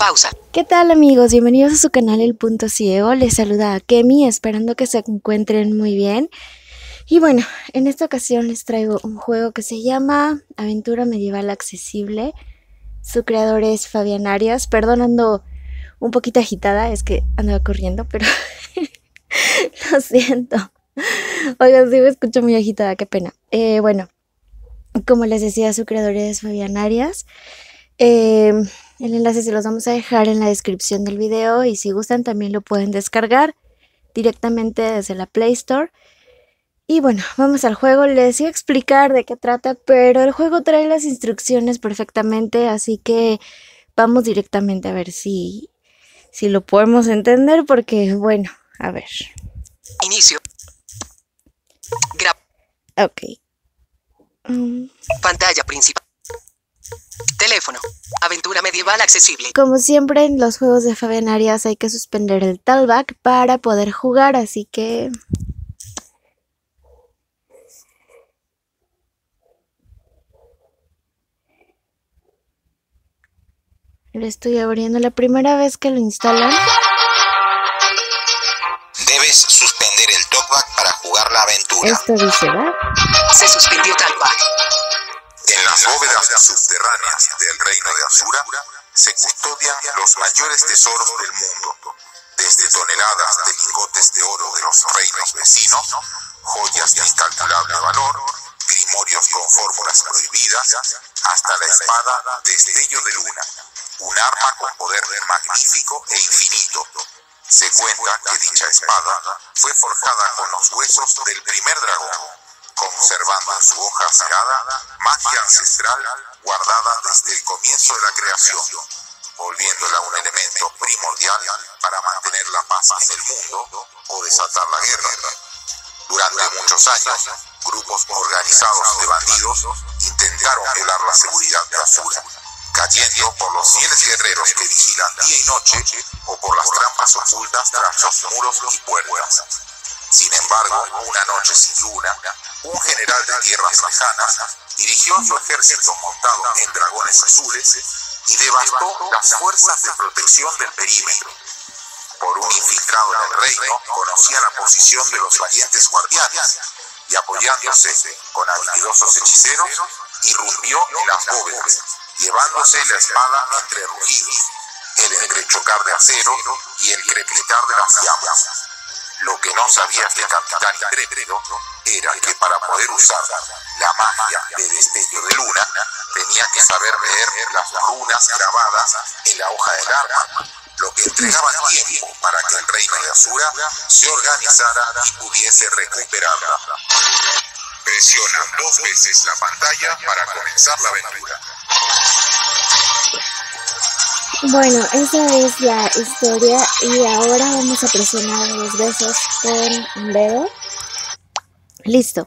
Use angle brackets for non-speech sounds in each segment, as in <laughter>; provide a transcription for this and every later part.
Pausa. ¿Qué tal amigos? Bienvenidos a su canal El Punto Ciego. Les saluda a Kemi, esperando que se encuentren muy bien. Y bueno, en esta ocasión les traigo un juego que se llama Aventura Medieval Accesible. Su creador es Fabián Arias. Perdonando un poquito agitada, es que andaba corriendo, pero <laughs> lo siento. Oigan, sí me escucho muy agitada, qué pena. Eh, bueno, como les decía, su creador es Fabián Arias. Eh, el enlace se los vamos a dejar en la descripción del video y si gustan también lo pueden descargar directamente desde la Play Store. Y bueno, vamos al juego. Les iba a explicar de qué trata, pero el juego trae las instrucciones perfectamente, así que vamos directamente a ver si, si lo podemos entender, porque bueno, a ver. Inicio. ok. Mm. Pantalla principal. Teléfono. Aventura medieval accesible. Como siempre en los juegos de Fabián Arias hay que suspender el talkback para poder jugar, así que... Lo estoy abriendo la primera vez que lo instalan. Debes suspender el talkback para jugar la aventura. Esto dice, ¿va? Se suspendió talkback. En las bóvedas subterráneas del reino de Asura se custodian los mayores tesoros del mundo, desde toneladas de lingotes de oro de los reinos vecinos, joyas de incalculable valor, grimorios con fórmulas prohibidas, hasta la espada Destello de Luna, un arma con poder magnífico e infinito. Se cuenta que dicha espada fue forjada con los huesos del primer dragón conservando en su hoja sagrada magia ancestral guardada desde el comienzo de la creación, volviéndola un elemento primordial para mantener la paz en el mundo o desatar la guerra. Durante muchos años, grupos organizados de bandidos intentaron violar la seguridad de Azura, cayendo por los fieles guerreros que vigilan día y noche o por las trampas ocultas tras los muros y puertas. Sin embargo, una noche sin luna, un general de tierras lejanas dirigió su ejército montado en dragones azules y devastó las fuerzas de protección del perímetro. Por un infiltrado en el reino, conocía la posición de los valientes guardianes y apoyándose con habilidosos hechiceros, irrumpió en las bóvedas, llevándose la espada entre rugidos, el entrechocar de acero y el crepitar de las llamas. Lo que no sabía este capitán intrépido era que para poder usar la magia de destello de luna tenía que saber leer las runas grabadas en la hoja del arma, lo que entregaba tiempo para que el reino de Asura se organizara y pudiese recuperarla. Presiona dos veces la pantalla para comenzar la aventura. Bueno, esa es la historia y ahora vamos a presionar dos veces con un dedo. Listo.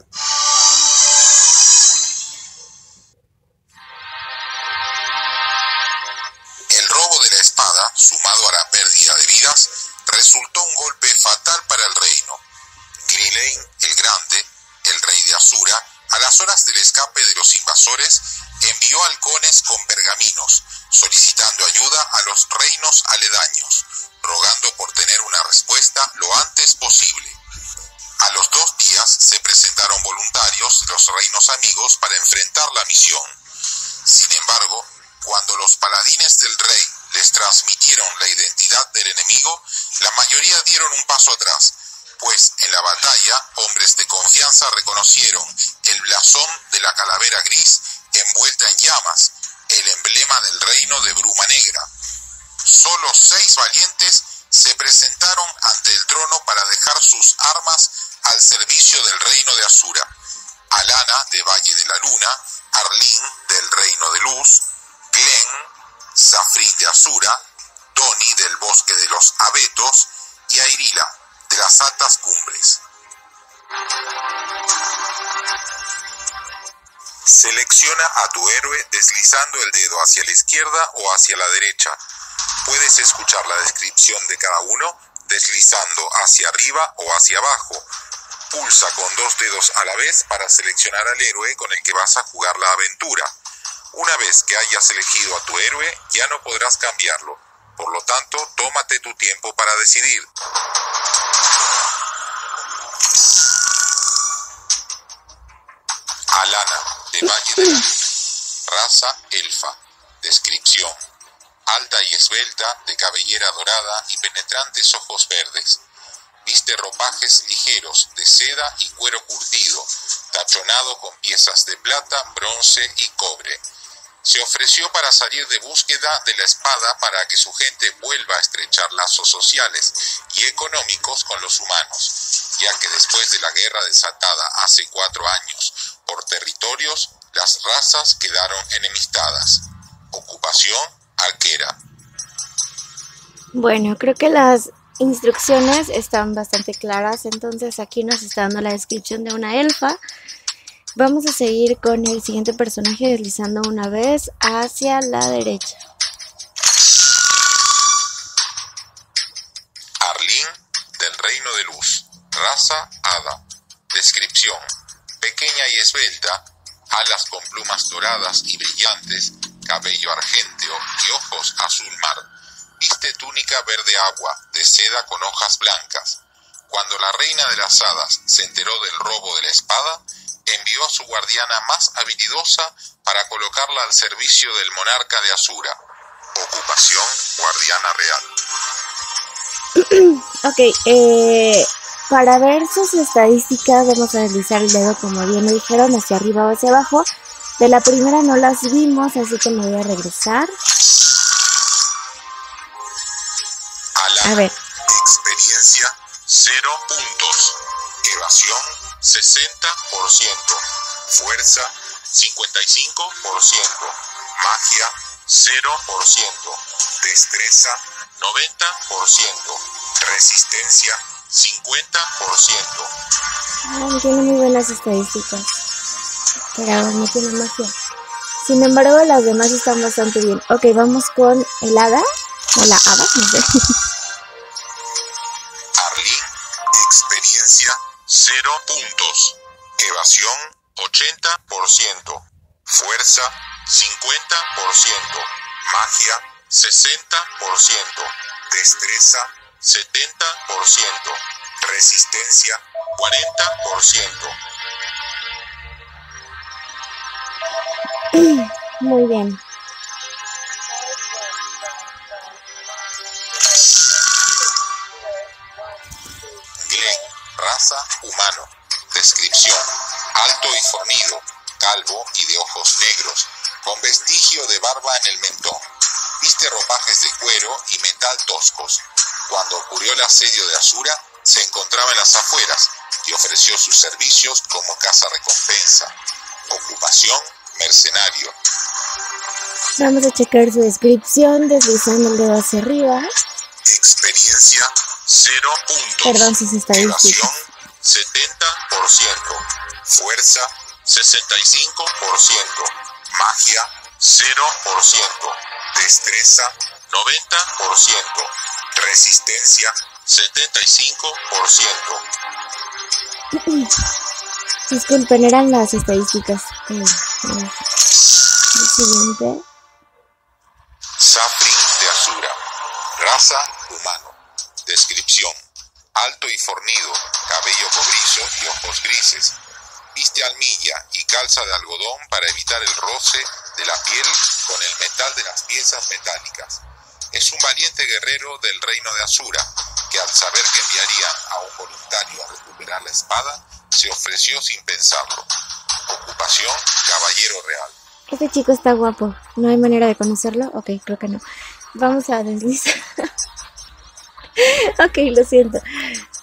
Selecciona a tu héroe deslizando el dedo hacia la izquierda o hacia la derecha. Puedes escuchar la descripción de cada uno deslizando hacia arriba o hacia abajo. Pulsa con dos dedos a la vez para seleccionar al héroe con el que vas a jugar la aventura. Una vez que hayas elegido a tu héroe, ya no podrás cambiarlo. Por lo tanto, tómate tu tiempo para decidir. Alana, de Valle de la Luna. Raza elfa. Descripción. Alta y esbelta, de cabellera dorada y penetrantes ojos verdes. Viste ropajes ligeros, de seda y cuero curtido, tachonado con piezas de plata, bronce y cobre. Se ofreció para salir de búsqueda de la espada para que su gente vuelva a estrechar lazos sociales y económicos con los humanos, ya que después de la guerra desatada hace cuatro años por territorios, las razas quedaron enemistadas. Ocupación arquera. Bueno, creo que las instrucciones están bastante claras, entonces aquí nos está dando la descripción de una elfa. Vamos a seguir con el siguiente personaje deslizando una vez hacia la derecha. Arlín del Reino de Luz. Raza Hada. Descripción. Pequeña y esbelta, alas con plumas doradas y brillantes, cabello argénteo y ojos azul mar. Viste túnica verde agua, de seda con hojas blancas. Cuando la reina de las hadas se enteró del robo de la espada, envió a su guardiana más habilidosa para colocarla al servicio del monarca de Asura. Ocupación guardiana real. <clears throat> Ok, eh, para ver sus estadísticas vamos a deslizar el dedo como bien me dijeron, hacia arriba o hacia abajo. De la primera no las vimos, así que me voy a regresar. A ver, experiencia 0 puntos. Evasión 60%. Fuerza 55%. Magia 0%. Destreza 90%. Resistencia 50%. ah, tiene muy buenas estadísticas, pero no tiene magia. Sin embargo, las demás están bastante bien. Ok, vamos con el hada, o la hada, no sé. Arlín, experiencia 0 puntos. Evasión 80%. Fuerza 50%. Magia 60%. Destreza 70%. Resistencia 40%. Muy bien. Glenn, raza humano. Descripción. Alto y fornido, calvo y de ojos negros, con vestigio de barba en el mentón. Viste ropajes de cuero y metal toscos. Cuando ocurrió el asedio de Asura, se encontraba en las afueras y ofreció sus servicios como casa recompensa. Ocupación, mercenario. Vamos a checar su descripción deslizando el dedo hacia arriba. Experiencia, 0 puntos. Perdón sus estadísticas. Evasión, 70%. Fuerza, 65%. Magia, 0%. Destreza, 90%. Resistencia, 75%. <clears throat> Disculpen, eran las estadísticas. Eh, eh, El siguiente. Sapling de Asura. Raza humano. Descripción. Alto y fornido, cabello cobrizo y ojos grises. Viste almilla y calza de algodón para evitar el roce de la piel con el metal de las piezas metálicas. Es un valiente guerrero del reino de Asura, que al saber que enviarían a un voluntario a recuperar la espada, se ofreció sin pensarlo. Ocupación, caballero real. Este chico está guapo. ¿No hay manera de conocerlo? Ok, creo que no. Vamos a deslizar. <laughs> ok, lo siento.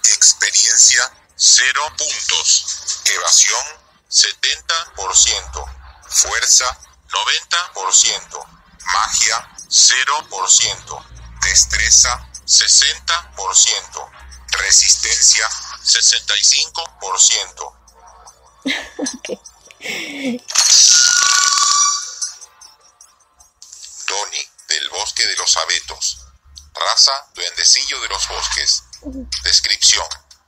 Experiencia 0 puntos. Evasión 70%. Fuerza 90%. Magia 0%. Destreza 60%. Resistencia 65%. <laughs> Ok. Doni del bosque de los abetos. Raza duendecillo de los bosques. Descripción.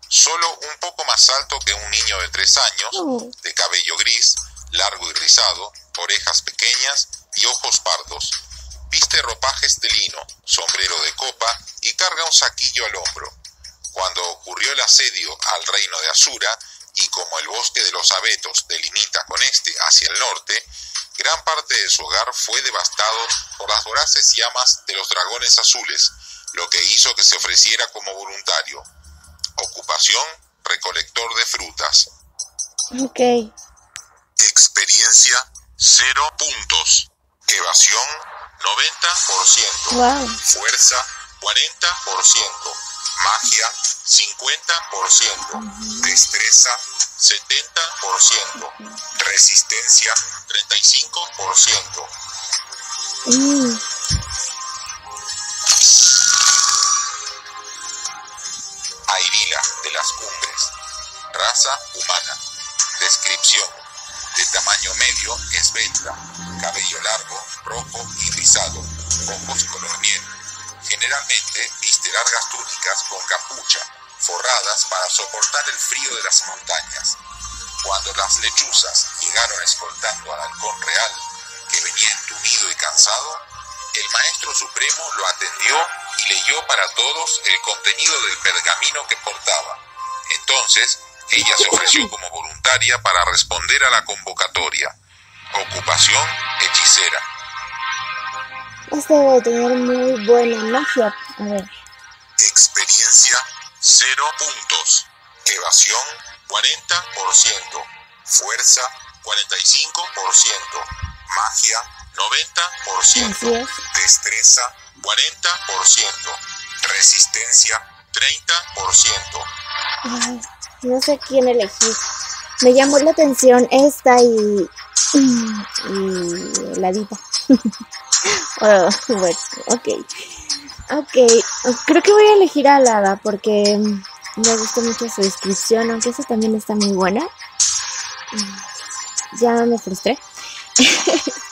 Solo un poco más alto que un niño de tres años, de cabello gris, largo y rizado, orejas pequeñas y ojos pardos. Viste ropajes de lino, sombrero un saquillo al hombro. Cuando ocurrió el asedio al reino de Asura, y como el bosque de los abetos delimita con este hacia el norte, gran parte de su hogar fue devastado por las voraces llamas de los dragones azules, lo que hizo que se ofreciera como voluntario. Ocupación, recolector de frutas. Ok. Experiencia, cero puntos. Evasión, 90%. Wow. Fuerza, 40%. Magia, 50%. Destreza, 70%. Resistencia, 35%. Mm, Airila de las cumbres. Raza humana. Descripción. De tamaño medio, esbelta. Cabello largo, rojo y rizado. Ojos color miel. Generalmente viste largas túnicas con capucha, forradas para soportar el frío de las montañas. Cuando las lechuzas llegaron escoltando al halcón real, que venía entumido y cansado, el maestro supremo lo atendió y leyó para todos el contenido del pergamino que portaba. Entonces, ella se ofreció como voluntaria para responder a la convocatoria. Ocupación hechicera. Este debe tener muy buena magia. A ver. Experiencia 0 puntos. Evasión 40%. Fuerza 45%. Magia 90%. Así es. Destreza 40%. Resistencia 30%. Ay, no sé quién elegir. Me llamó la atención esta y. <clears throat> y la diva. <laughs> Oh, bueno, ok. Ok, creo que voy a elegir a la hada porque me gustó mucho su descripción, aunque esa también está muy buena. Ya me frustré. <laughs>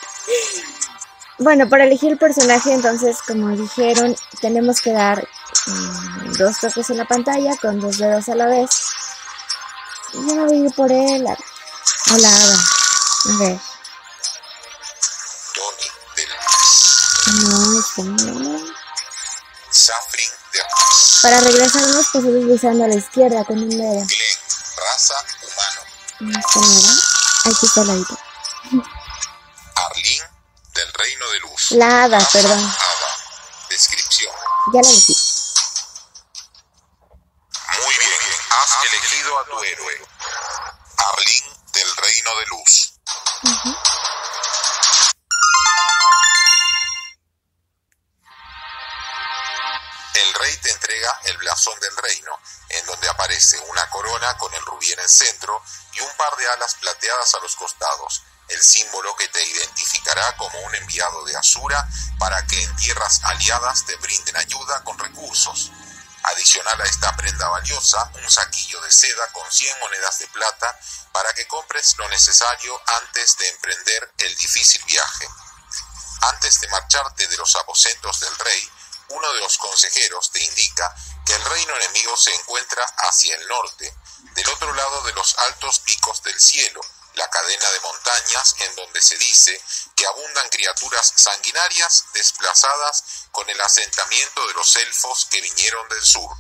Bueno, para elegir el personaje, entonces, como dijeron, tenemos que dar mm, dos toques en la pantalla con dos dedos a la vez. Yo me voy a ir por él. A, a la hada. A ver. No, Para regresarnos, pues deslizando a la izquierda con un dedo. Raza humano. Aquí está la hada. Arlene del Reino de Luz. La hada, perdón. hada. Descripción. Ya la elegí. Muy bien, has elegido a tu héroe. Arlene del Reino de Luz. Del reino, en donde aparece una corona con el rubí en el centro y un par de alas plateadas a los costados, el símbolo que te identificará como un enviado de Asura para que en tierras aliadas te brinden ayuda con recursos. Adicional a esta prenda valiosa, un saquillo de seda con 100 monedas de plata para que compres lo necesario antes de emprender el difícil viaje. Antes de marcharte de los aposentos del rey, uno de los consejeros te indica que el reino enemigo se encuentra hacia el norte, del otro lado de los altos picos del cielo, la cadena de montañas en donde se dice que abundan criaturas sanguinarias desplazadas con el asentamiento de los elfos que vinieron del sur.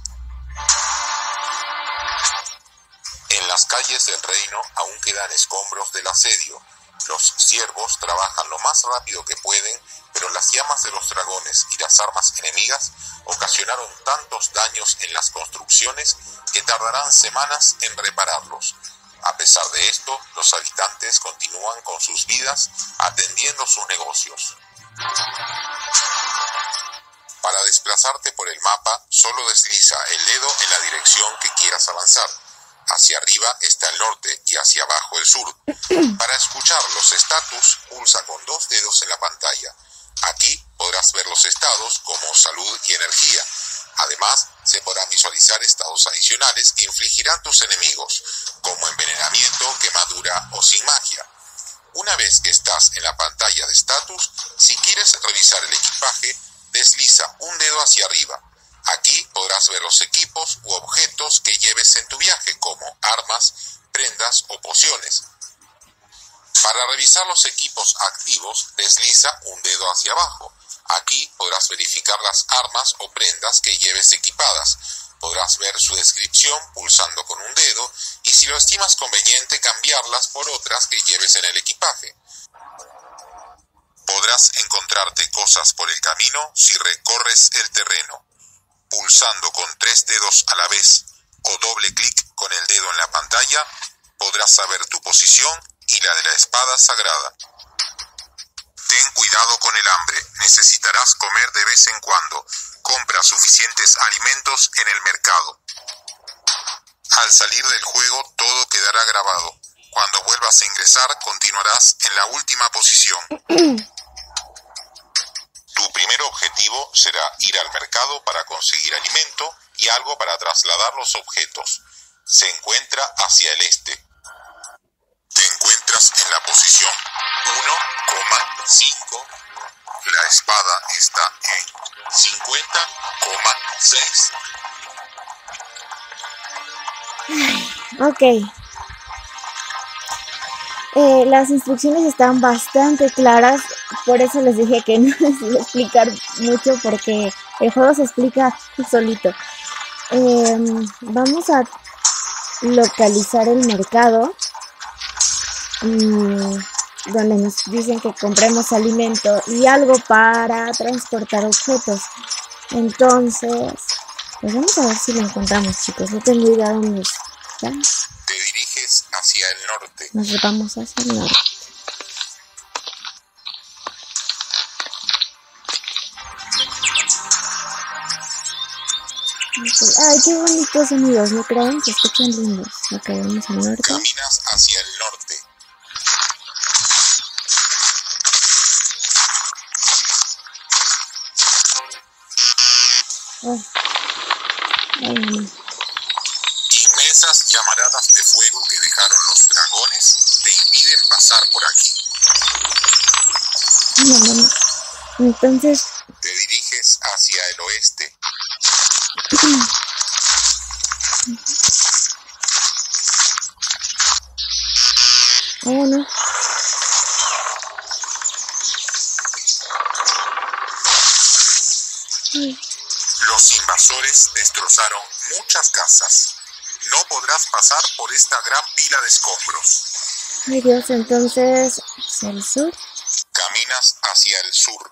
En las calles del reino aún quedan escombros del asedio. Los siervos trabajan lo más rápido que pueden, pero las llamas de los dragones y las armas enemigas ocasionaron tantos daños en las construcciones que tardarán semanas en repararlos. A pesar de esto, los habitantes continúan con sus vidas atendiendo sus negocios. Para desplazarte por el mapa, solo desliza el dedo en la dirección que quieras avanzar. Hacia arriba está el norte y hacia abajo el sur. Para escuchar los estatus, pulsa con dos dedos en la pantalla. Aquí podrás ver los estados como salud y energía. Además, se podrán visualizar estados adicionales que infligirán tus enemigos, como envenenamiento, quemadura o sin magia. Una vez que estás en la pantalla de estatus, si quieres revisar el equipaje, desliza un dedo hacia arriba. Aquí podrás ver los equipos u objetos que lleves en tu viaje, como armas, prendas o pociones. Para revisar los equipos activos, desliza un dedo hacia abajo. Aquí podrás verificar las armas o prendas que lleves equipadas. Podrás ver su descripción pulsando con un dedo y si lo estimas conveniente cambiarlas por otras que lleves en el equipaje. Podrás encontrarte cosas por el camino si recorres el terreno. Pulsando con tres dedos a la vez o doble clic con el dedo en la pantalla, podrás saber tu posición y la de la espada sagrada. Ten cuidado con el hambre, necesitarás comer de vez en cuando. Compra suficientes alimentos en el mercado. Al salir del juego todo quedará grabado. Cuando vuelvas a ingresar continuarás en la última posición. <clears throat> Tu primer objetivo será ir al mercado para conseguir alimento y algo para trasladar los objetos. Se encuentra hacia el este. Te encuentras en la posición 1,5. La espada está en 50,6. Ok. Eh, las instrucciones están bastante claras, por eso les dije que <laughs> no les iba a explicar mucho porque el juego se explica solito. Em, vamos a localizar el mercado mm, donde nos dicen que compremos alimento y algo para transportar objetos. Entonces, pues vamos a ver si lo encontramos, chicos. No tengo idea dónde está. Hacia el norte. Nos vamos hacia el norte. Ay, qué bonitos sonidos, ¿no creen? Se escuchan lindos. Ok, vamos al norte. Caminas hacia el norte. Oh. Ay, Inmensas llamaradas de fuego que dejaron los dragones te impiden pasar por aquí. Entonces, Te diriges hacia el oeste. <clears throat> oh no. Los invasores destrozaron muchas casas. No podrás pasar por esta gran pila de escombros. ay, Dios, entonces, hacia el sur. Caminas hacia el sur.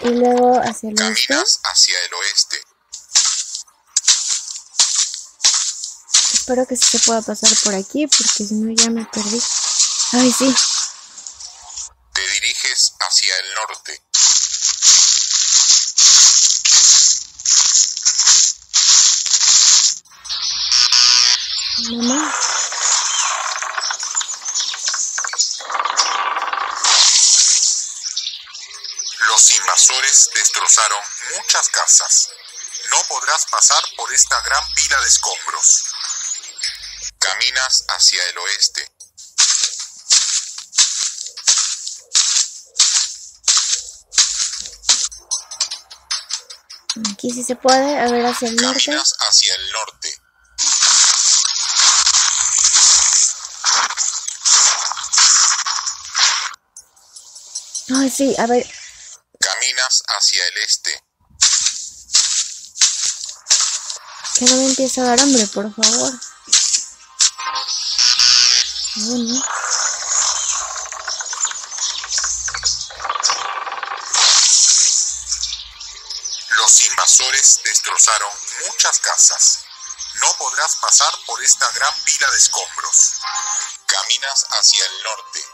Y luego hacia el oeste. Caminas hacia el oeste. Espero que sí se pueda pasar por aquí, porque si no ya me perdí. Ay, sí. Hacia el norte. Mamá. Los invasores destrozaron muchas casas. No podrás pasar por esta gran pila de escombros. Caminas hacia el oeste. Aquí sí se puede. A ver hacia el norte. Hacia el norte. Ay, sí. A ver. Caminas hacia el este. Que no me empiece a dar hambre, por favor. Bueno. Destrozaron muchas casas. No podrás pasar por esta gran pila de escombros. Caminas hacia el norte.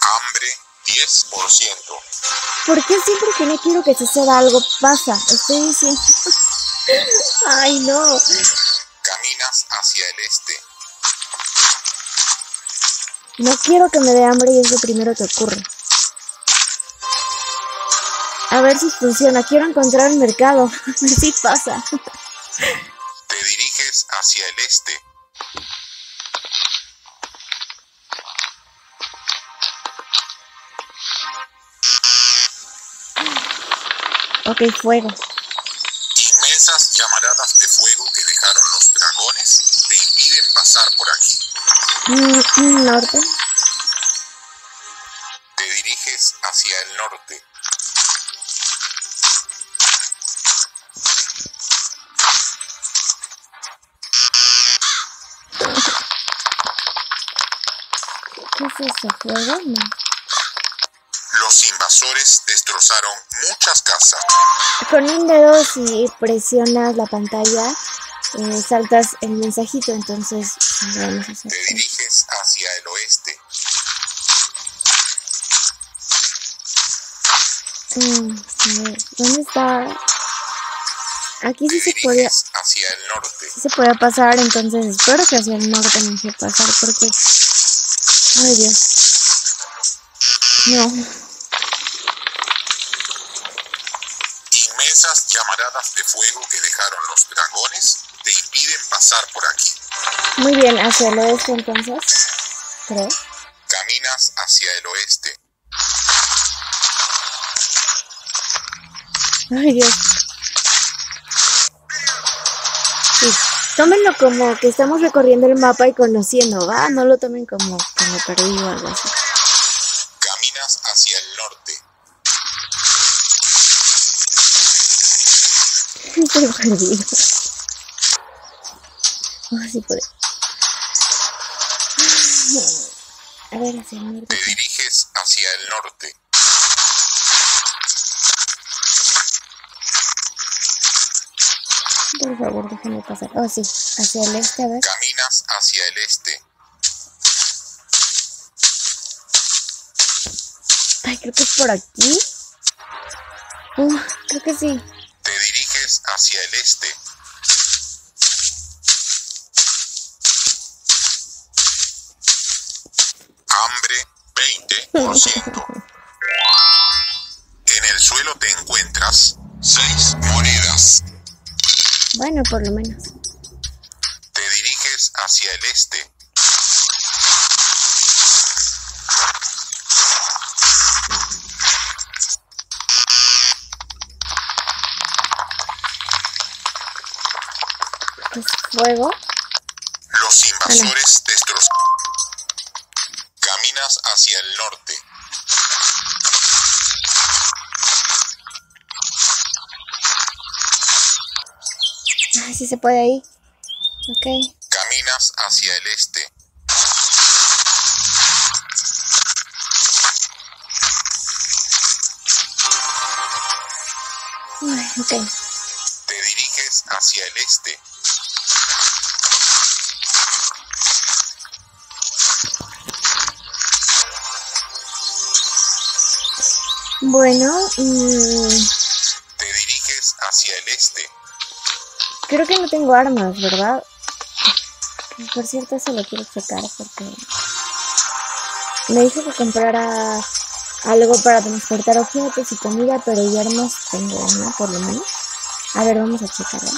Hambre 10%. ¿Por qué siempre que no quiero que suceda algo pasa? Estoy diciendo. <laughs> Ay, no. Caminas hacia el este. No quiero que me dé hambre y es lo primero que ocurre. A ver si funciona. Quiero encontrar el mercado. <laughs> A ver si pasa. Te diriges hacia el este. Ok, fuego. Inmensas llamaradas de fuego que dejaron los dragones te impiden pasar por aquí. Mm, mm, norte. Te diriges hacia el norte. Eso? ¿Fuego? No. Los invasores destrozaron muchas casas. Con un dedo, si presionas la pantalla, eh, saltas el mensajito. Entonces, vamos a hacer. Te diriges hacia el oeste. Mm, ¿Dónde está? Aquí sí se podía, hacia el norte. sí se podía pasar, entonces espero que hacia el norte me deje pasar porque... Ay Dios. No. Inmensas llamaradas de fuego que dejaron los dragones te impiden pasar por aquí. Muy bien, hacia el oeste entonces. Creo. Caminas hacia el oeste. Ay Dios. Tómenlo como que estamos recorriendo el mapa y conociendo, ¿va? No lo tomen como que me perdí o algo así. Caminas hacia el norte. Estoy perdido. Oh, sí puede. A ver, hacia el norte. Te diriges hacia el norte. Por favor, déjame pasar. Oh, sí, hacia el este, a ver. Caminas hacia el este. Ay, creo que es por aquí. Uh, creo que sí. Te diriges hacia el este. Hambre 20%. <laughs> Bueno, por lo menos. Te diriges hacia el este. ¿Qué es fuego? Los invasores destrozan. Caminas hacia el norte. Sí se puede ahí. Ok. Caminas hacia el este. Ay, ok. Te diriges hacia el este. Bueno, mm, creo que no tengo armas, ¿verdad? Por cierto, eso lo quiero checar porque me dijo que comprara algo para transportar objetos y comida, pero yo armas tengo una por lo menos. A ver, vamos a checarlo.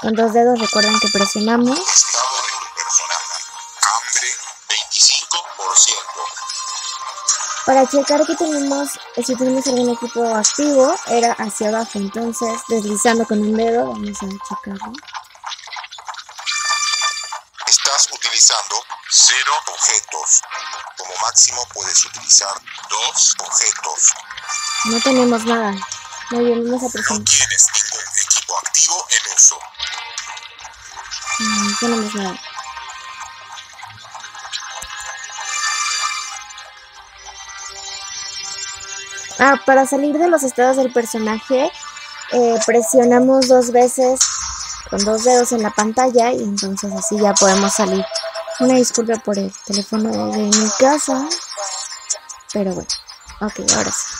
Con dos dedos recuerden que presionamos. Para checar que tenemos, si tenemos algún equipo activo, era hacia abajo. Entonces, deslizando con un dedo, vamos a checarlo. Estás utilizando cero objetos. Como máximo puedes utilizar dos objetos. No tenemos nada. Muy bien, vamos a No presionar. tienes ningún equipo activo en uso. Mm, No tenemos nada. Ah, para salir de los estados del personaje, eh, presionamos dos veces con dos dedos en la pantalla y entonces así ya podemos salir. Una disculpa por el teléfono de mi casa, pero bueno, ok, ahora sí.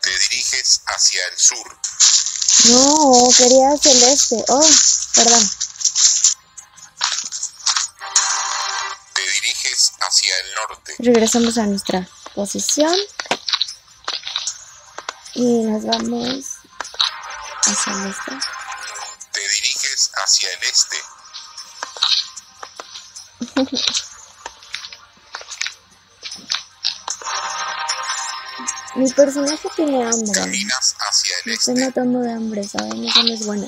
Te diriges hacia el sur. No, quería hacia el este. Oh, perdón. Te diriges hacia el norte. Regresamos a nuestra posición y nos vamos hacia el este. Te diriges hacia el este. <laughs> Mi personaje tiene hambre. Caminas hacia el estoy este. matando de hambre, ¿saben? Eso no es bueno.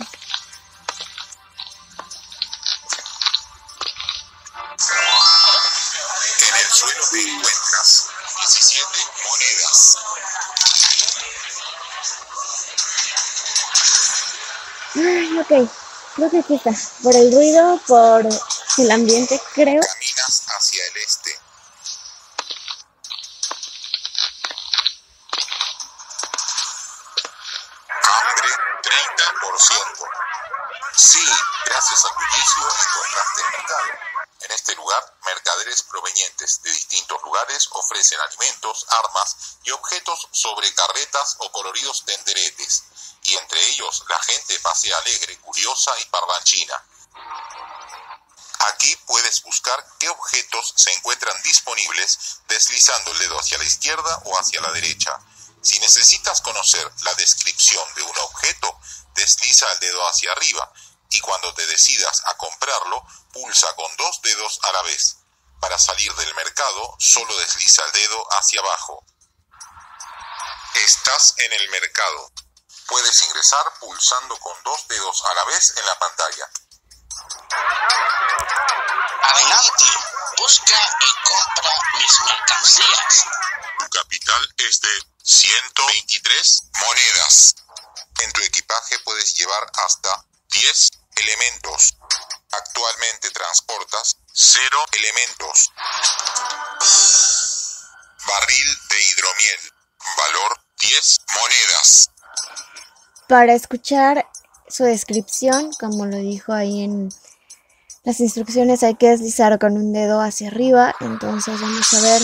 Creo que aquí está. Por el ruido, por el ambiente, creo. Caminas hacia el este. Hambre 30%. Sí, gracias al bullicio encontraste el mercado. En este lugar, mercaderes provenientes de distintos lugares ofrecen alimentos, armas y objetos sobre carretas o coloridos tenderetes. La gente pasea alegre, curiosa y parlanchina. Aquí puedes buscar qué objetos se encuentran disponibles deslizando el dedo hacia la izquierda o hacia la derecha. Si necesitas conocer la descripción de un objeto, desliza el dedo hacia arriba y cuando te decidas a comprarlo, pulsa con dos dedos a la vez. Para salir del mercado, solo desliza el dedo hacia abajo. Estás en el mercado. Puedes ingresar pulsando con dos dedos a la vez en la pantalla. Adelante, busca y compra mis mercancías. Tu capital es de 123 monedas. En tu equipaje puedes llevar hasta 10 elementos. Actualmente transportas 0 elementos. Barril de hidromiel. Valor 10 monedas. Para escuchar su descripción, como lo dijo ahí en las instrucciones, hay que deslizar con un dedo hacia arriba. Entonces vamos a ver.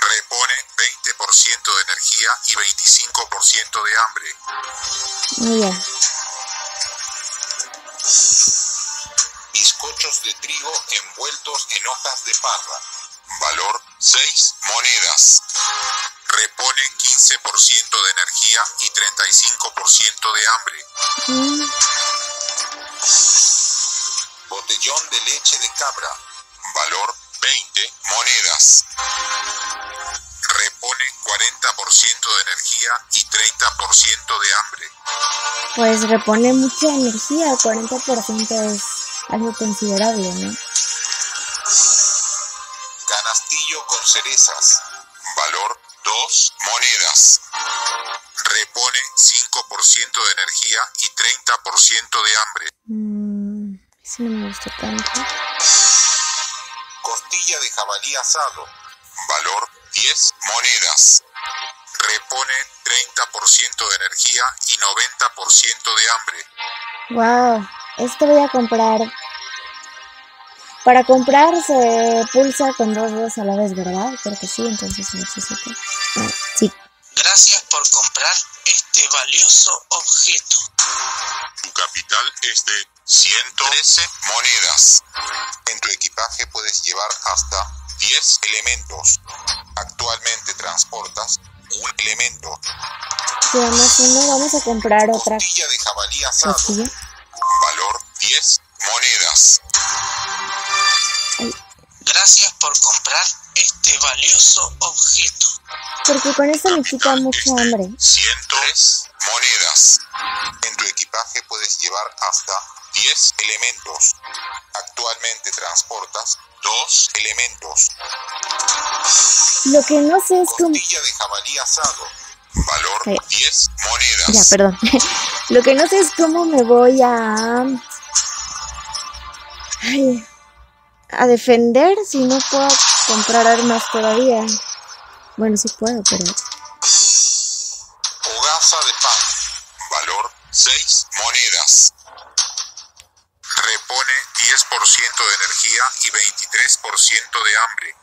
Repone 20% de energía y 25% de hambre. Muy bien. Bizcochos de trigo envueltos en hojas de parra. Valor 6 monedas. Repone 15% de energía y 35% de hambre. Mm, Botellón de leche de cabra. Valor 20 monedas. Repone 40% de energía y 30% de hambre. Pues repone mucha energía, 40% es algo considerable, ¿no? Canastillo con cerezas. Valor 2 monedas. Repone 5% de energía y 30% de hambre. Mm, ese no me gusta tanto. Costilla de jabalí asado. Valor 10 monedas. Repone 30% de energía y 90% de hambre. Wow, esto voy a comprar. Para comprar se pulsa con dos dedos a la vez, ¿verdad? Creo que sí, entonces necesito. Ah, sí. Gracias por comprar este valioso objeto. Tu capital es de 113 monedas. En tu equipaje puedes llevar hasta 10 elementos. Actualmente transportas un elemento. Si damos uno, vamos a comprar otra Costilla de jabalí asado. costilla. Valor 10 monedas. Gracias por comprar este valioso objeto. Porque con esto me quita Capital mucha es de hambre. 103 monedas. En tu equipaje puedes llevar hasta 10 elementos. Actualmente transportas 2 elementos. Lo que no sé es cómo. Costilla de jabalí asado. Valor Calla. 10 monedas. Ya, perdón. <laughs> Lo que no sé es cómo me voy a. Ay, a defender si no puedo comprar armas todavía. Bueno, sí puedo, pero. Hogaza de pan. Valor 6 monedas. Repone 10% de energía y 23% de hambre.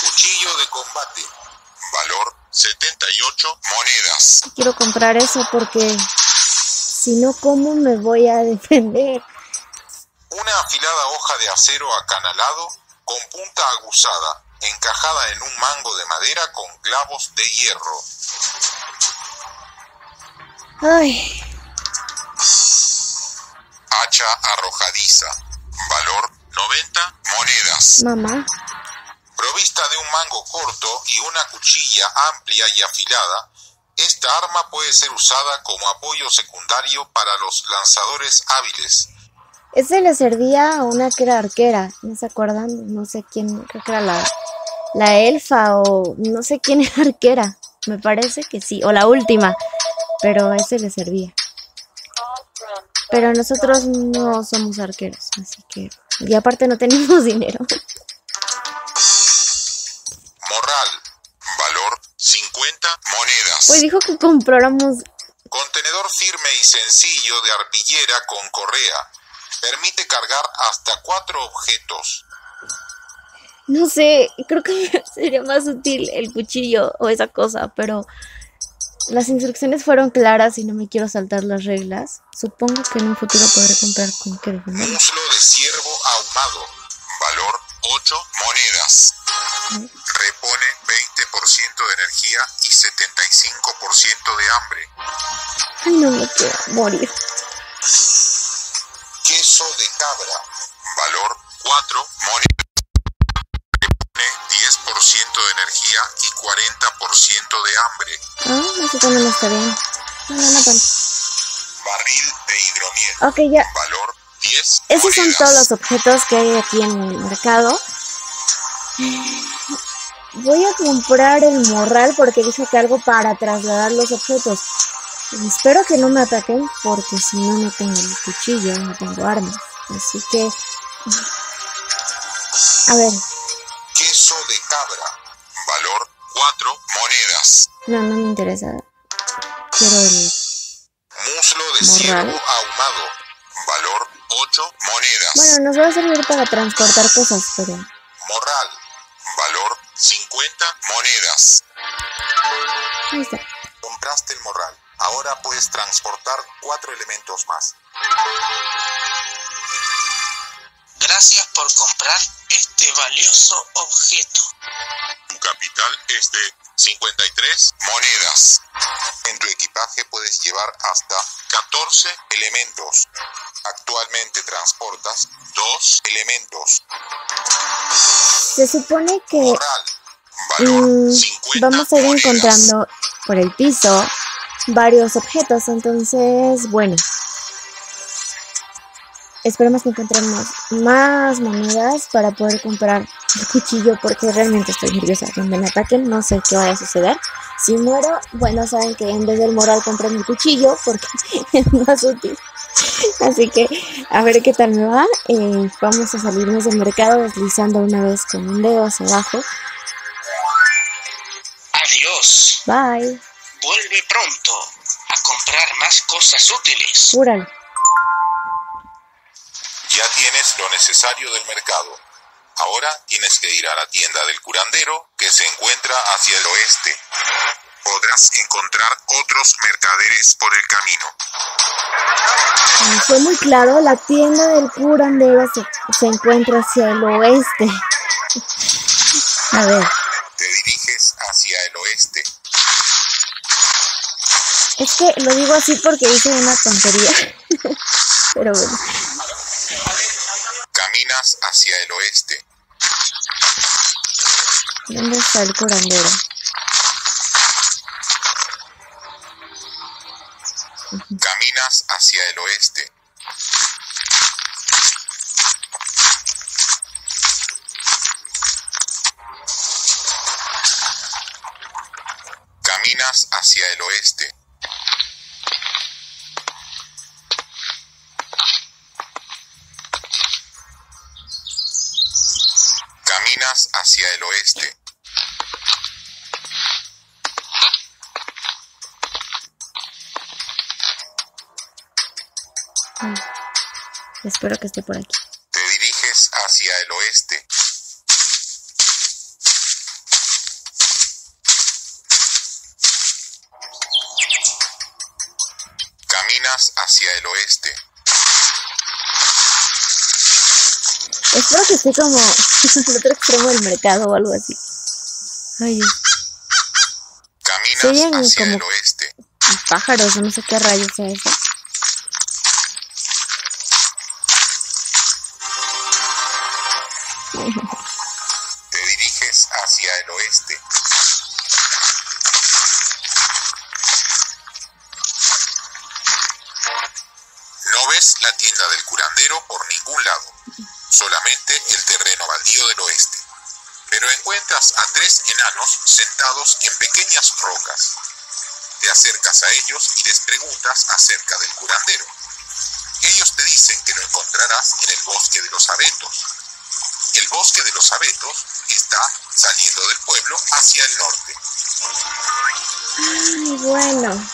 Cuchillo de combate. Valor 78 monedas. Quiero comprar eso porque. Si no, ¿cómo me voy a defender? Una afilada hoja de acero acanalado con punta aguzada, encajada en un mango de madera con clavos de hierro. Ay, Hacha arrojadiza. Valor 90 monedas. mamá. Provista de un mango corto y una cuchilla amplia y afilada, esta arma puede ser usada como apoyo secundario para los lanzadores hábiles. Ese le servía a una que era arquera, ¿no se acuerdan? No sé quién, creo que era la, la elfa o no sé quién era arquera. Me parece que sí, o la última, pero a ese le servía. Pero nosotros no somos arqueros, así que... Y aparte no tenemos <laughs> dinero. Morral. Valor 50 monedas. Pues dijo que compráramos... Contenedor firme y sencillo de arpillera con correa. Permite cargar hasta cuatro objetos. No sé, creo que <laughs> sería más útil el cuchillo o esa cosa, pero las instrucciones fueron claras y no me quiero saltar las reglas. Supongo que en un futuro podré comprar con qué. Muslo de ciervo ahumado. Valor 8 monedas. Repone 20% de energía y 75% de hambre. Ay, no me quiero morir. Queso de cabra. Valor 4 monedas. Repone 10% de energía y 40% de hambre. Ah, eso también está bien. No, no, no. Barril de hidromiel. Ok, ya. Valor 10 Esos son todos los objetos que hay aquí en el mercado. Voy a comprar el morral porque dice que algo para trasladar los objetos. Espero que no me ataquen porque si no, no tengo el cuchillo, no tengo armas. Así que... A ver, Queso de cabra. Valor 4 monedas. no, no me interesa. Quiero el... Muslo de Morral. ciervo ahumado. Valor 8 monedas. Bueno, nos va a servir para transportar cosas, pero... Morral. Valor 50 monedas. Ahí está. Compraste el morral. Ahora puedes transportar cuatro elementos más. Gracias por comprar este valioso objeto. Tu capital es de 53 monedas. En tu equipaje puedes llevar hasta 14 elementos. Actualmente transportas dos elementos. Se supone que. Valor Mm, 50 vamos a ir monedas. encontrando por el piso varios objetos, entonces, bueno. Esperemos que encontremos más monedas para poder comprar el cuchillo porque realmente estoy nerviosa. Cuando me ataquen no sé qué vaya a suceder. Si muero, bueno, saben que en vez del moral compren el cuchillo porque <laughs> es más útil. Así que a ver qué tal me va. Eh, vamos a salirnos del mercado deslizando una vez con un dedo hacia abajo. Adiós. Bye. Vuelve pronto a comprar más cosas útiles. Júralo. Ya tienes lo necesario del mercado. Ahora tienes que ir a la tienda del curandero que se encuentra hacia el oeste. Podrás encontrar otros mercaderes por el camino. Como fue muy claro, la tienda del curandero se, se encuentra hacia el oeste. A ver, Te diriges hacia el oeste. es que lo digo así porque hice una tontería. <laughs> Pero bueno, Caminas hacia el oeste. ¿dónde está el curandero? Caminas hacia el oeste. Caminas hacia el oeste. Hacia el oeste. Ay, espero que esté por aquí. Te diriges hacia el oeste. Caminas hacia el oeste. Espero que esté como <laughs> al otro extremo del mercado o algo así. Ay, Caminas hacia como- el oeste. pájaros, no sé qué rayos sea eso. Acerca del curandero. Ellos te dicen que lo encontrarás en el bosque de los abetos. El bosque de los abetos está saliendo del pueblo hacia el norte. Ay, bueno.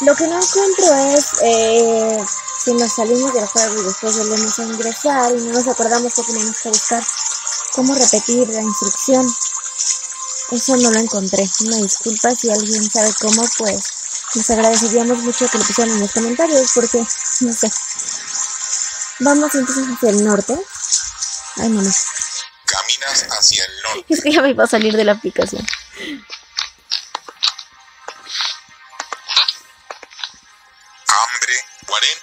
Lo que no encuentro es eh, si nos salimos del juego y después volvemos a ingresar y no nos acordamos que tenemos que buscar cómo repetir la instrucción. Eso no lo encontré. Una disculpa si alguien sabe cómo, pues les agradeceríamos mucho que lo pusieran en los comentarios porque, no sé. Vamos entonces hacia el norte. Ay, mamá. Caminas hacia el norte. <laughs> Es que ya me iba a salir de la aplicación. Hambre 40%.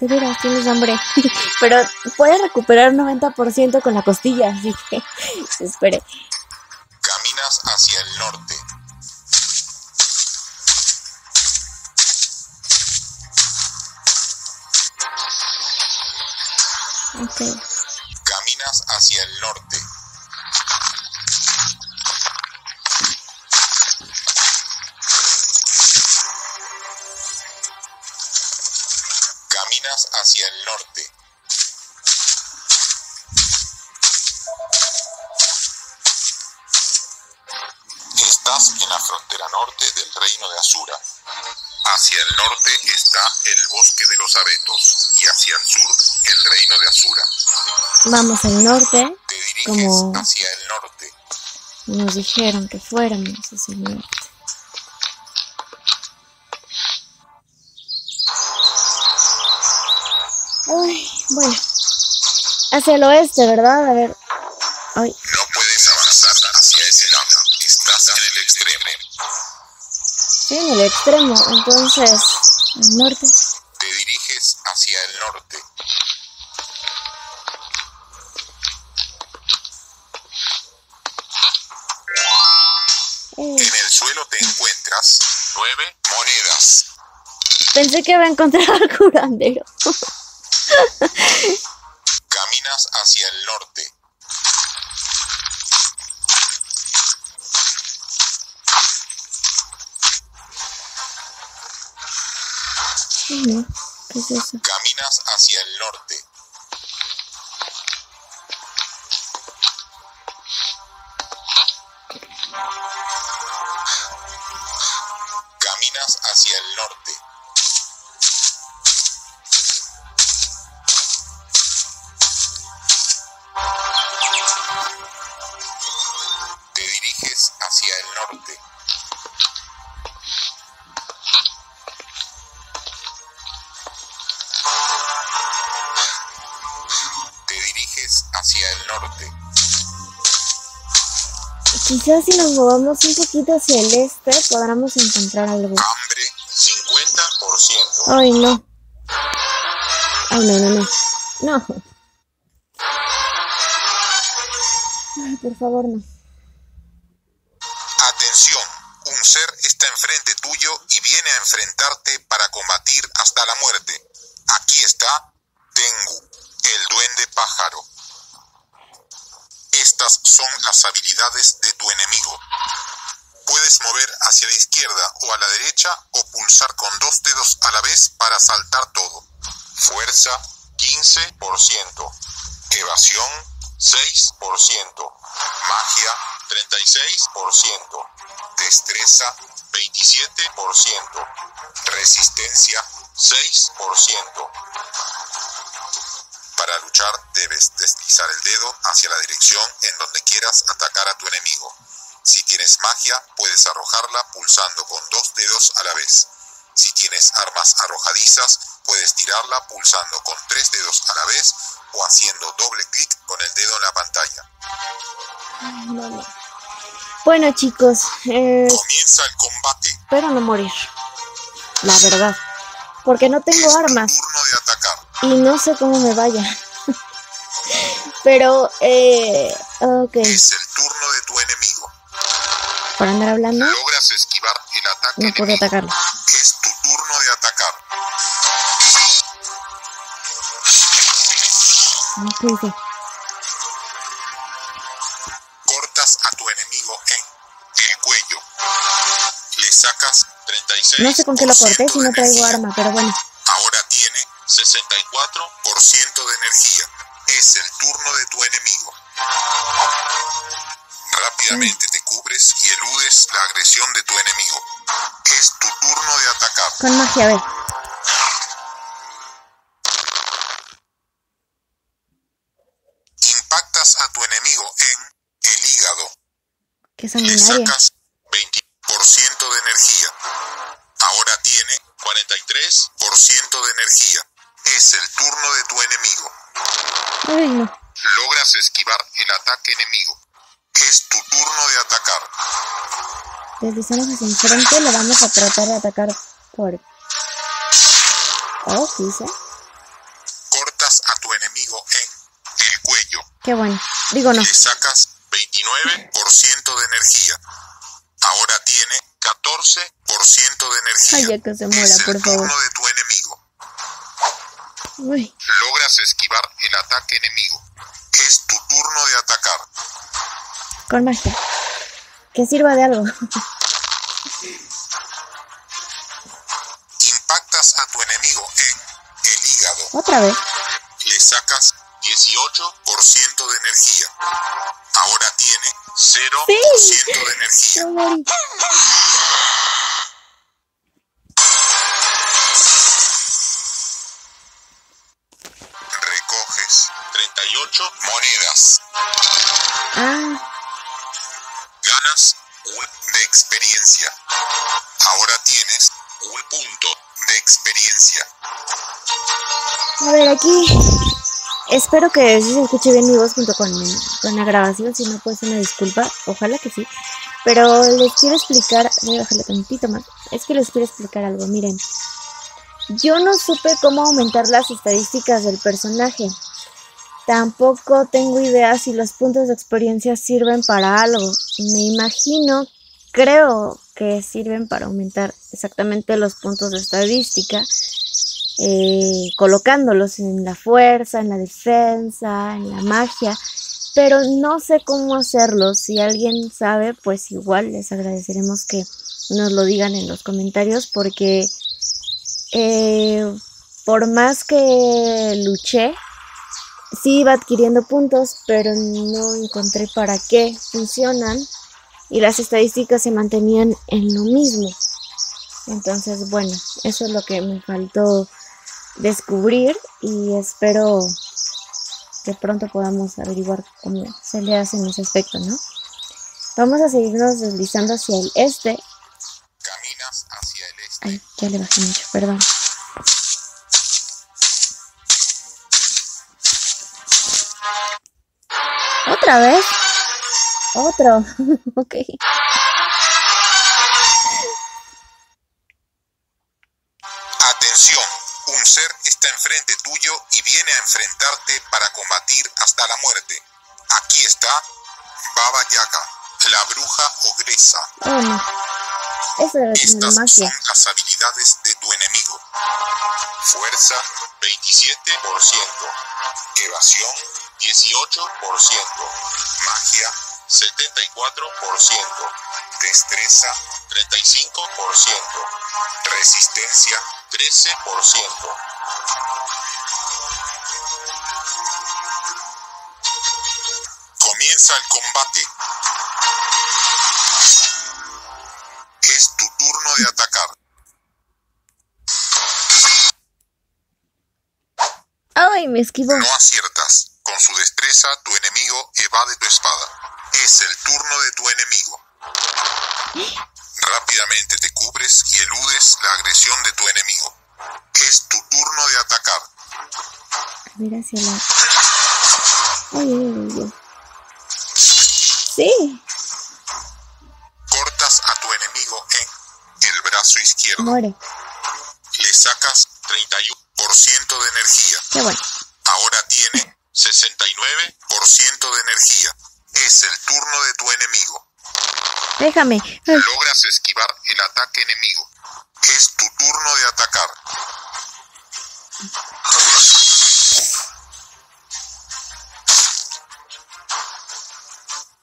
De veras, tienes hambre. <laughs> Pero puedes recuperar 90% con la costilla, así que <laughs> espere. Caminas hacia el norte. Caminas hacia el norte. Caminas hacia el norte. Estás en la frontera norte del reino de Asura. Hacia el norte está el bosque de los abetos y hacia el sur el reino de Asura. Vamos al norte. Te Como- hacia el norte. Nos dijeron que fuéramos hacia el norte. Ay, bueno. Hacia el oeste, ¿verdad? A ver. Ay, No puedes avanzar hacia ese lado. Estás en el extremo. sí, en el extremo. Entonces, al norte. Hacia el norte. Eh, En el suelo te encuentras nueve monedas. pensé que iba a encontrar <laughs> al curandero. Caminas hacia el norte. Caminas hacia el norte. Caminas hacia el norte. Quizás si nos movamos un poquito hacia el este, podamos encontrar algo. Hambre 50%. Ay, no. Ay, no, no, no. No. Ay, por favor, no. Atención, un ser está enfrente tuyo y viene a enfrentarte para combatir hasta la muerte. Aquí está Tengu, el duende pájaro. Estas son las habilidades de tu enemigo. Puedes mover hacia la izquierda o a la derecha o pulsar con dos dedos a la vez para saltar todo. Fuerza 15%. Evasión 6%. Magia 36%. Destreza 27%. Resistencia 6%. Para luchar debes deslizar el dedo hacia la dirección en donde quieras atacar a tu enemigo. Si tienes magia, puedes arrojarla pulsando con dos dedos a la vez. Si tienes armas arrojadizas, puedes tirarla pulsando con tres dedos a la vez o haciendo doble clic con el dedo en la pantalla. Bueno, chicos, eh, Comienza el combate. espero no morir. La verdad. Porque no tengo Es armas turno de atacar. y no sé cómo me vaya. Pero, eh. Ok. Es el turno de tu enemigo. ¿Por andar hablando? Logras esquivar el ataque. No puedo atacarlo. Es tu turno de atacar. Okay, okay. Cortas a tu enemigo en el cuello. Le sacas 36. No sé con qué lo corté si no traigo arma, pero bueno. Ahora tiene 64% de energía. Es el turno de tu enemigo. Rápidamente te cubres y eludes la agresión de tu enemigo. Es tu turno de atacar. Con magia, a ver. Impactas a tu enemigo en el hígado. Qué Le sacas 20% de energía. Ahora tiene 43% de energía. Es el turno de tu enemigo. Ay, no. Logras esquivar el ataque enemigo. Es tu turno de atacar. Deslizamos hacia enfrente, lo vamos a tratar de atacar por... Oh, ¿qué hice? Cortas a tu enemigo en el cuello. Qué bueno. Digo, no. Le sacas 29% de energía. Ahora tiene 14% de energía. Ay, ya que se muera, es el por favor. turno de tu enemigo. Uy, Logras esquivar el ataque enemigo. Es tu turno de atacar. con magia. Que sirva de algo. Impactas a tu enemigo en el hígado. Otra vez. Le sacas 18% de energía. Ahora tiene 0% de energía. Monedas. Ah, Ganas un de experiencia. Ahora tienes un punto de experiencia. a ver, aquí. Espero que se escuche bien mi voz junto con, con la grabación. Si no, pues una disculpa. Ojalá que sí. Pero les quiero explicar. Voy a bajarle tantito más. Es que les quiero explicar algo. Miren. Yo no supe cómo aumentar las estadísticas del personaje. Tampoco tengo idea si los puntos de experiencia sirven para algo. Me imagino, creo que sirven para aumentar exactamente los puntos de estadística, eh, colocándolos en la fuerza, en la defensa, en la magia, pero no sé cómo hacerlo. Si alguien sabe, pues igual les agradeceremos que nos lo digan en los comentarios porque eh, por más que luché, sí iba adquiriendo puntos, pero no encontré para qué funcionan y las estadísticas se mantenían en lo mismo. Entonces, bueno, eso es lo que me faltó descubrir y espero que pronto podamos averiguar cómo se le hace en ese aspecto, ¿no? Vamos a seguirnos deslizando hacia el este. Caminas hacia el este. Ay, ya le bajé mucho, perdón. ¿Otra vez? Otro. <laughs> ok. Atención, un ser está enfrente tuyo y viene a enfrentarte para combatir hasta la muerte. Aquí está Baba Yaga, la bruja ogresa. Oh, no. Eso tener Estas magia. son las habilidades de tu enemigo. Fuerza 27%. Evasión 18%. Magia 74%. Destreza 35%. Resistencia 13%. Comienza el combate. Es tu turno de atacar. Ay, me esquivó. No aciertas. Con su destreza, tu enemigo evade tu espada. Es el turno de tu enemigo. Rápidamente te cubres y eludes la agresión de tu enemigo. Es tu turno de atacar. A ver hacia la. Ay, ay, ay. Sí, Cortas a tu enemigo en el brazo izquierdo. muere. Le sacas 31% de energía. Qué bueno. Ahora tiene 69% de energía. Es el turno de tu enemigo. Déjame. Logras esquivar el ataque enemigo. Es tu turno de atacar.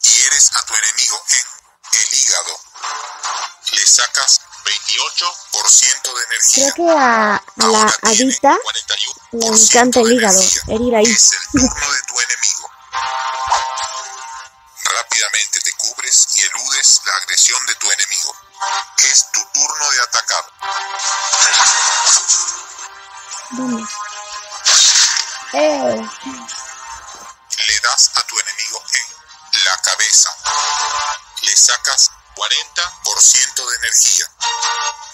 Hieres a tu enemigo en el hígado. Le sacas 28% de energía. Creo que a la adita 41% le encanta el hígado, energía. herir ahí. Es el turno de tu enemigo. Rápidamente te cubres y eludes la agresión de tu enemigo. Es tu turno de atacar. Vamos. Eh, Le das a tu enemigo en la cabeza. Le sacas 40% de energía.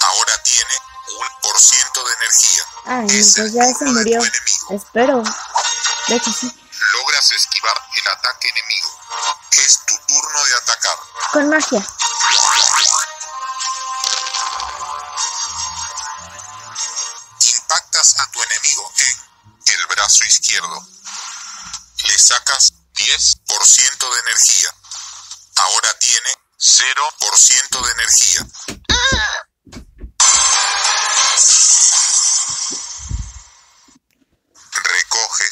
Ahora tiene un por ciento de energía. ay, Es pues ya se murió. Espero. De hecho, sí. Logras esquivar el ataque enemigo. Es tu turno de atacar. Con magia. Impactas a tu enemigo en el brazo izquierdo. Le sacas 10% de energía. Ahora tiene 0% de energía.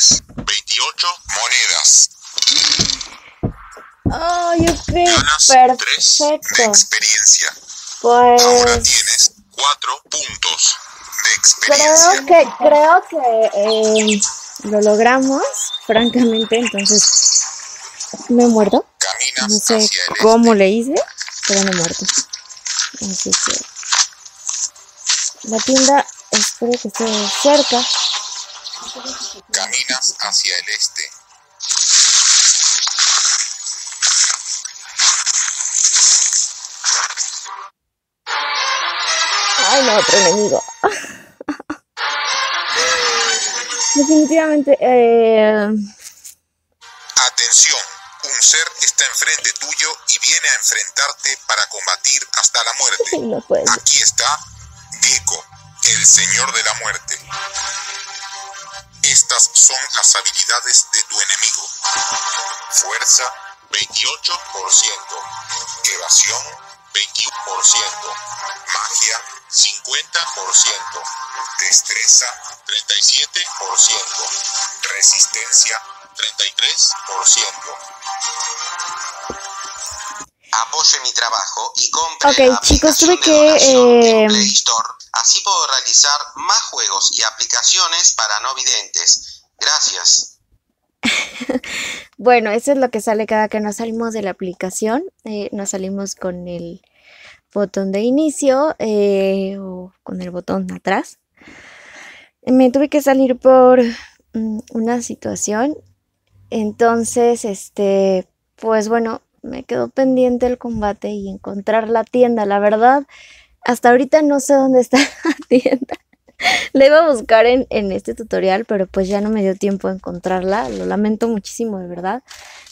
Recoges 28 monedas. Ganas 3 de Perfecto. experiencia. Ahora Pues tienes 4 puntos de creo experiencia. que, creo que eh, lo logramos, francamente. Entonces, me muerto. Caminas No sé el cómo este. le hice, pero me he muerto. Así que la tienda espero que esté cerca. Caminas hacia el este. Ay, no, otro enemigo. <laughs> Definitivamente, eh, Atención, un ser está enfrente tuyo y viene a enfrentarte para combatir hasta la muerte. <laughs> no. Aquí está Gecko, el señor de la muerte. Estas son las habilidades de tu enemigo. Fuerza 28%, evasión 21%, magia 50%, destreza 37%, resistencia 33%. apoye mi trabajo y compre Ok, la chicos, tuve que, eh. Así puedo realizar más juegos y aplicaciones para no videntes. Gracias. <laughs> Bueno, eso es lo que sale cada que nos salimos de la aplicación. Eh, nos salimos con el botón de inicio eh, o con el botón atrás. Me tuve que salir por mm, una situación. Entonces, este, pues bueno, me quedó pendiente el combate y encontrar la tienda. La verdad, hasta ahorita no sé dónde está <laughs> la tienda. La iba a buscar en, en este tutorial, pero pues ya no me dio tiempo de encontrarla. Lo lamento muchísimo, de verdad.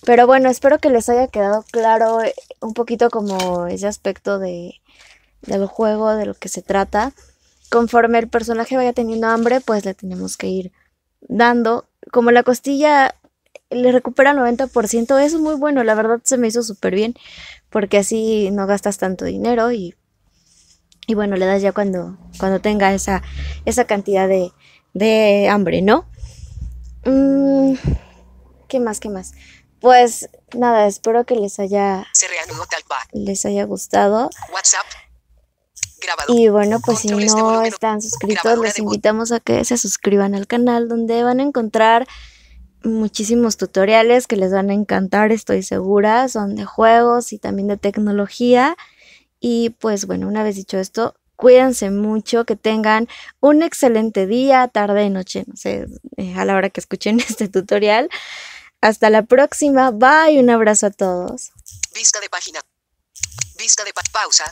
Pero bueno, espero que les haya quedado claro eh, un poquito como ese aspecto de, del juego, de lo que se trata. Conforme el personaje vaya teniendo hambre, pues le tenemos que ir dando. Como la costilla le recupera 90%, eso es muy bueno. La verdad se me hizo súper bien, porque así no gastas tanto dinero y y bueno, le das ya cuando, cuando tenga esa, esa cantidad de, de hambre, ¿no? Mm, ¿Qué más? ¿Qué más? Pues nada, espero que les haya, Se reanudó talkback. les haya gustado. WhatsApp. Y bueno, pues si Controles no están suscritos, Grabadora les invitamos a que se suscriban al canal donde van a encontrar muchísimos tutoriales que les van a encantar, estoy segura. Son de juegos y también de tecnología. Y pues bueno, una vez dicho esto, cuídense mucho, que tengan un excelente día, tarde, noche, no sé, eh, a la hora que escuchen <laughs> este tutorial. Hasta la próxima, bye, un abrazo a todos. Vista de página. Vista de pa- pausa.